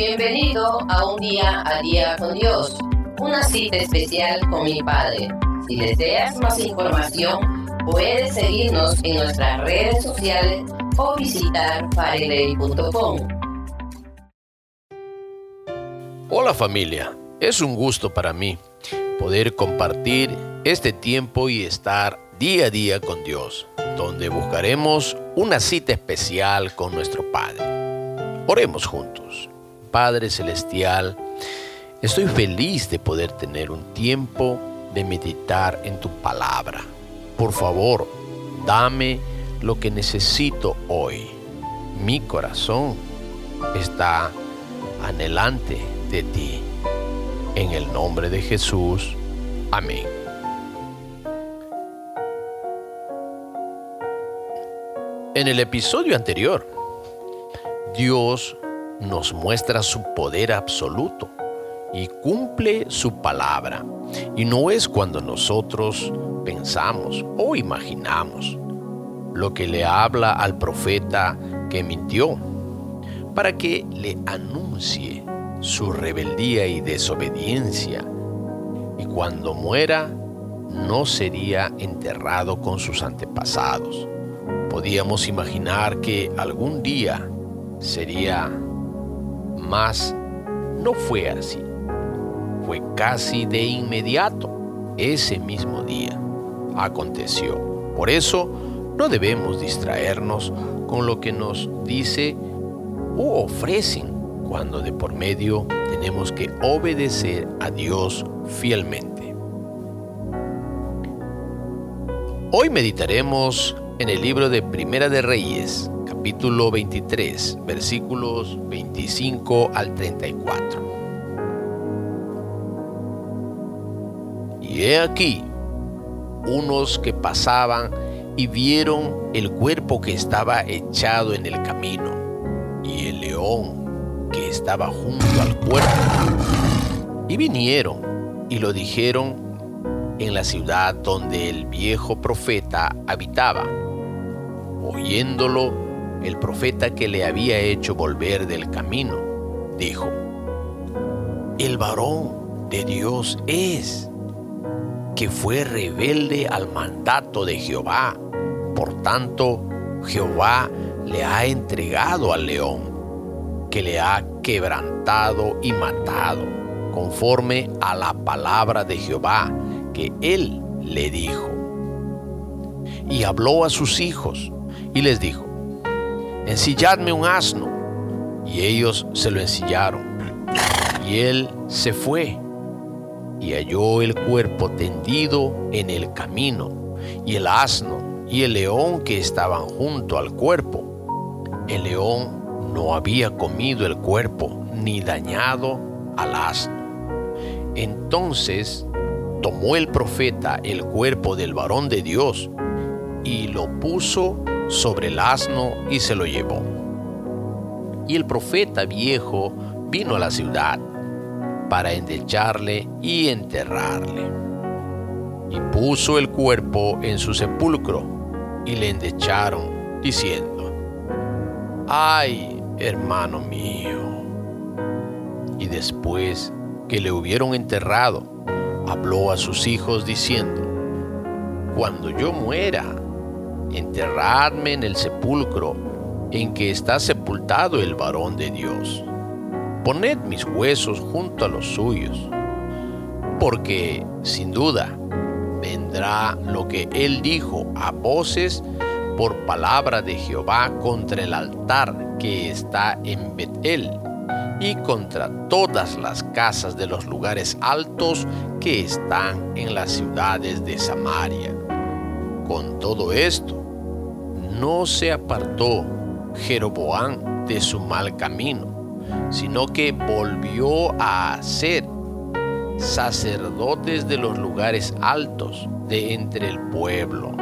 Bienvenido a un día a día con Dios, una cita especial con mi Padre. Si deseas más información, puedes seguirnos en nuestras redes sociales o visitar faregrey.com. Hola familia, es un gusto para mí poder compartir este tiempo y estar día a día con Dios, donde buscaremos una cita especial con nuestro Padre. Oremos juntos. Padre Celestial, estoy feliz de poder tener un tiempo de meditar en tu palabra. Por favor, dame lo que necesito hoy. Mi corazón está anhelante de ti. En el nombre de Jesús. Amén. En el episodio anterior, Dios nos muestra su poder absoluto y cumple su palabra. Y no es cuando nosotros pensamos o imaginamos lo que le habla al profeta que mintió para que le anuncie su rebeldía y desobediencia. Y cuando muera, no sería enterrado con sus antepasados. Podíamos imaginar que algún día sería más. No fue así. Fue casi de inmediato, ese mismo día. Aconteció. Por eso no debemos distraernos con lo que nos dice o ofrecen cuando de por medio tenemos que obedecer a Dios fielmente. Hoy meditaremos en el libro de Primera de Reyes, capítulo 23, versículos 25 al 34. Y he aquí unos que pasaban y vieron el cuerpo que estaba echado en el camino y el león que estaba junto al cuerpo. Y vinieron y lo dijeron en la ciudad donde el viejo profeta habitaba. Oyéndolo, el profeta que le había hecho volver del camino, dijo, el varón de Dios es, que fue rebelde al mandato de Jehová. Por tanto, Jehová le ha entregado al león que le ha quebrantado y matado, conforme a la palabra de Jehová que él le dijo. Y habló a sus hijos y les dijo, ensilladme un asno. Y ellos se lo ensillaron. Y él se fue y halló el cuerpo tendido en el camino, y el asno y el león que estaban junto al cuerpo. El león no había comido el cuerpo ni dañado al asno. Entonces tomó el profeta el cuerpo del varón de Dios y lo puso sobre el asno y se lo llevó. Y el profeta viejo vino a la ciudad para endecharle y enterrarle. Y puso el cuerpo en su sepulcro y le endecharon, diciendo, ay, hermano mío. Y después que le hubieron enterrado, habló a sus hijos diciendo, Cuando yo muera, enterradme en el sepulcro en que está sepultado el varón de Dios. Poned mis huesos junto a los suyos, porque sin duda vendrá lo que él dijo a voces por palabra de Jehová contra el altar que está en Betel y contra todas las casas de los lugares altos que están en las ciudades de Samaria. Con todo esto, no se apartó Jeroboam de su mal camino, sino que volvió a ser sacerdotes de los lugares altos de entre el pueblo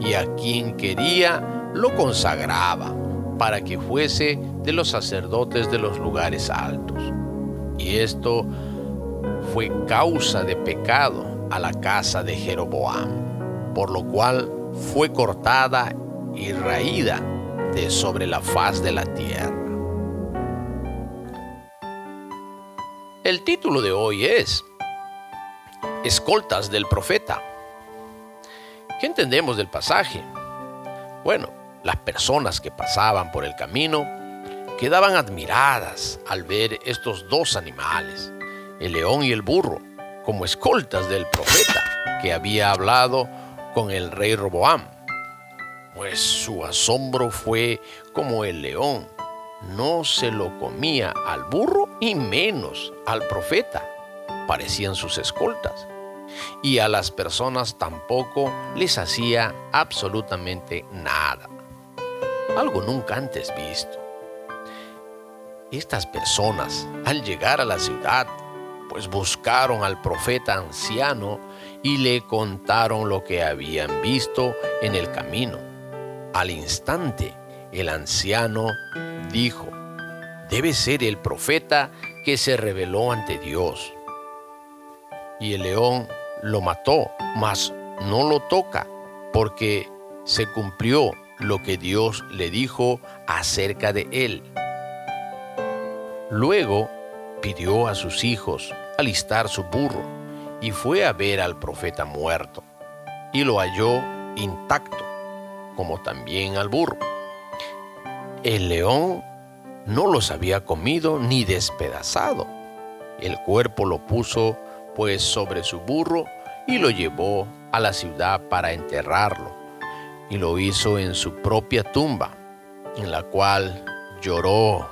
y a quien quería lo consagraba para que fuese de los sacerdotes de los lugares altos. Y esto fue causa de pecado a la casa de Jeroboam, por lo cual fue cortada y raída de sobre la faz de la tierra. El título de hoy es Escoltas del Profeta. ¿Qué entendemos del pasaje? Bueno, las personas que pasaban por el camino quedaban admiradas al ver estos dos animales, el león y el burro, como escoltas del profeta que había hablado con el rey Roboam. Pues su asombro fue como el león. No se lo comía al burro y menos al profeta. Parecían sus escoltas. Y a las personas tampoco les hacía absolutamente nada. Algo nunca antes visto. Estas personas, al llegar a la ciudad, pues buscaron al profeta anciano y le contaron lo que habían visto en el camino. Al instante, el anciano dijo, debe ser el profeta que se reveló ante Dios. Y el león lo mató, mas no lo toca, porque se cumplió lo que Dios le dijo acerca de él. Luego pidió a sus hijos alistar su burro y fue a ver al profeta muerto y lo halló intacto, como también al burro. El león no los había comido ni despedazado. El cuerpo lo puso pues sobre su burro y lo llevó a la ciudad para enterrarlo. Y lo hizo en su propia tumba, en la cual lloró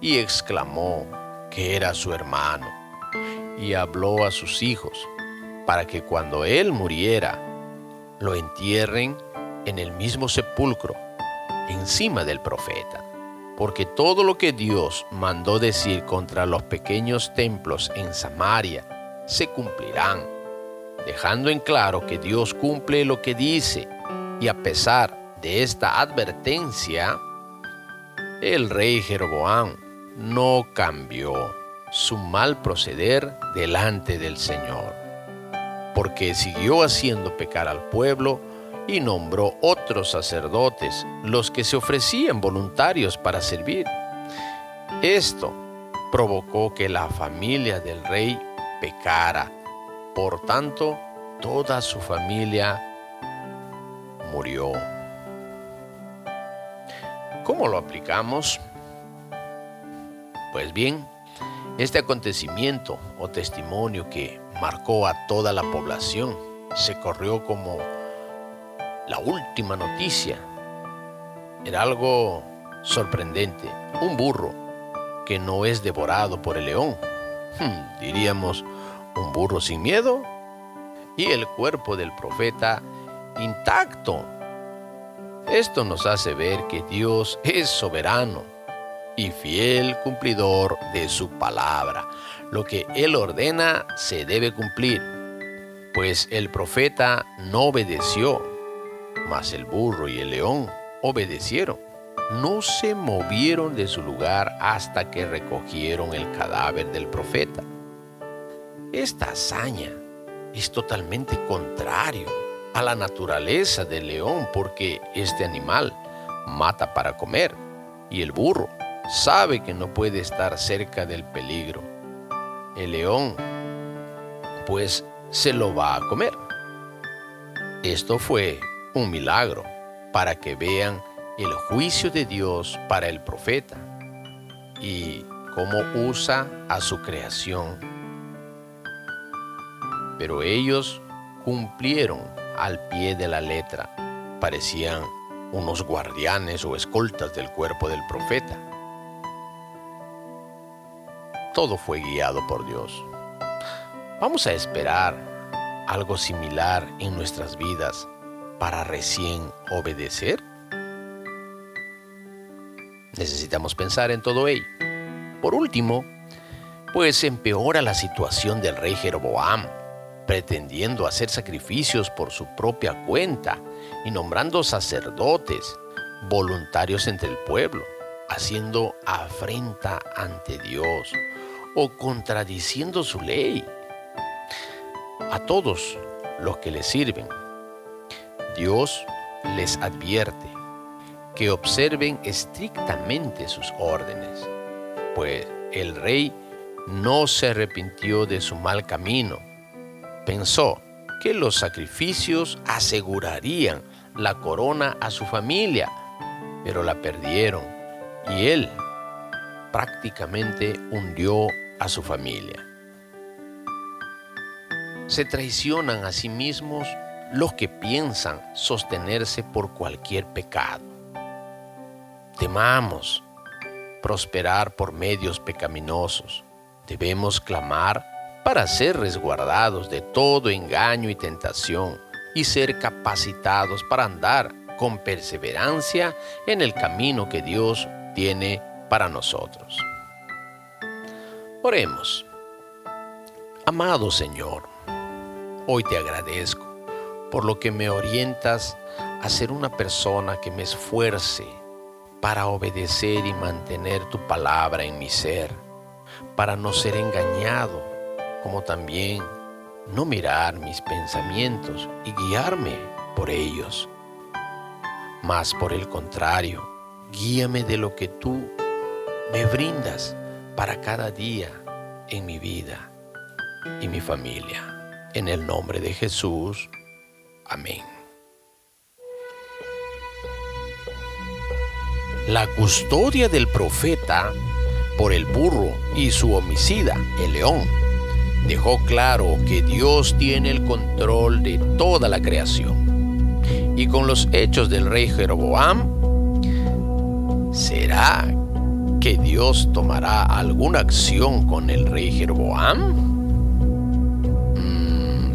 y exclamó que era su hermano, y habló a sus hijos para que cuando él muriera, lo entierren en el mismo sepulcro, encima del profeta. Porque todo lo que Dios mandó decir contra los pequeños templos en Samaria se cumplirán, dejando en claro que Dios cumple lo que dice, y a pesar de esta advertencia, el rey Jeroboam no cambió su mal proceder delante del Señor, porque siguió haciendo pecar al pueblo y nombró otros sacerdotes, los que se ofrecían voluntarios para servir. Esto provocó que la familia del rey pecara, por tanto toda su familia murió. ¿Cómo lo aplicamos? Pues bien, este acontecimiento o testimonio que marcó a toda la población se corrió como la última noticia. Era algo sorprendente. Un burro que no es devorado por el león. Hmm, diríamos, un burro sin miedo. Y el cuerpo del profeta intacto. Esto nos hace ver que Dios es soberano y fiel cumplidor de su palabra. Lo que Él ordena se debe cumplir, pues el profeta no obedeció, mas el burro y el león obedecieron. No se movieron de su lugar hasta que recogieron el cadáver del profeta. Esta hazaña es totalmente contrario a la naturaleza del león porque este animal mata para comer y el burro sabe que no puede estar cerca del peligro. El león, pues, se lo va a comer. Esto fue un milagro para que vean el juicio de Dios para el profeta y cómo usa a su creación. Pero ellos cumplieron al pie de la letra. Parecían unos guardianes o escoltas del cuerpo del profeta todo fue guiado por Dios. Vamos a esperar algo similar en nuestras vidas para recién obedecer. Necesitamos pensar en todo ello. Por último, pues empeora la situación del rey Jeroboam, pretendiendo hacer sacrificios por su propia cuenta y nombrando sacerdotes voluntarios entre el pueblo, haciendo afrenta ante Dios o contradiciendo su ley. A todos los que le sirven, Dios les advierte que observen estrictamente sus órdenes, pues el rey no se arrepintió de su mal camino. Pensó que los sacrificios asegurarían la corona a su familia, pero la perdieron y él prácticamente hundió a su familia. Se traicionan a sí mismos los que piensan sostenerse por cualquier pecado. Temamos prosperar por medios pecaminosos. Debemos clamar para ser resguardados de todo engaño y tentación y ser capacitados para andar con perseverancia en el camino que Dios tiene para nosotros. Oremos. Amado Señor, hoy te agradezco por lo que me orientas a ser una persona que me esfuerce para obedecer y mantener tu palabra en mi ser, para no ser engañado, como también no mirar mis pensamientos y guiarme por ellos. Mas por el contrario, guíame de lo que tú me brindas para cada día en mi vida y mi familia. En el nombre de Jesús. Amén. La custodia del profeta por el burro y su homicida, el león, dejó claro que Dios tiene el control de toda la creación. Y con los hechos del rey Jeroboam, ¿será que Dios tomará alguna acción con el rey Jeroboam?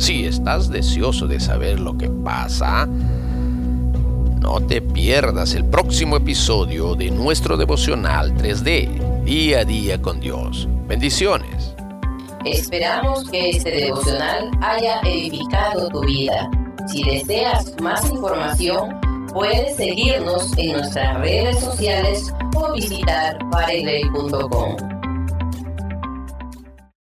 Si estás deseoso de saber lo que pasa, no te pierdas el próximo episodio de nuestro devocional 3D, día a día con Dios. Bendiciones. Esperamos que este devocional haya edificado tu vida. Si deseas más información, puedes seguirnos en nuestras redes sociales o visitar paregrey.com.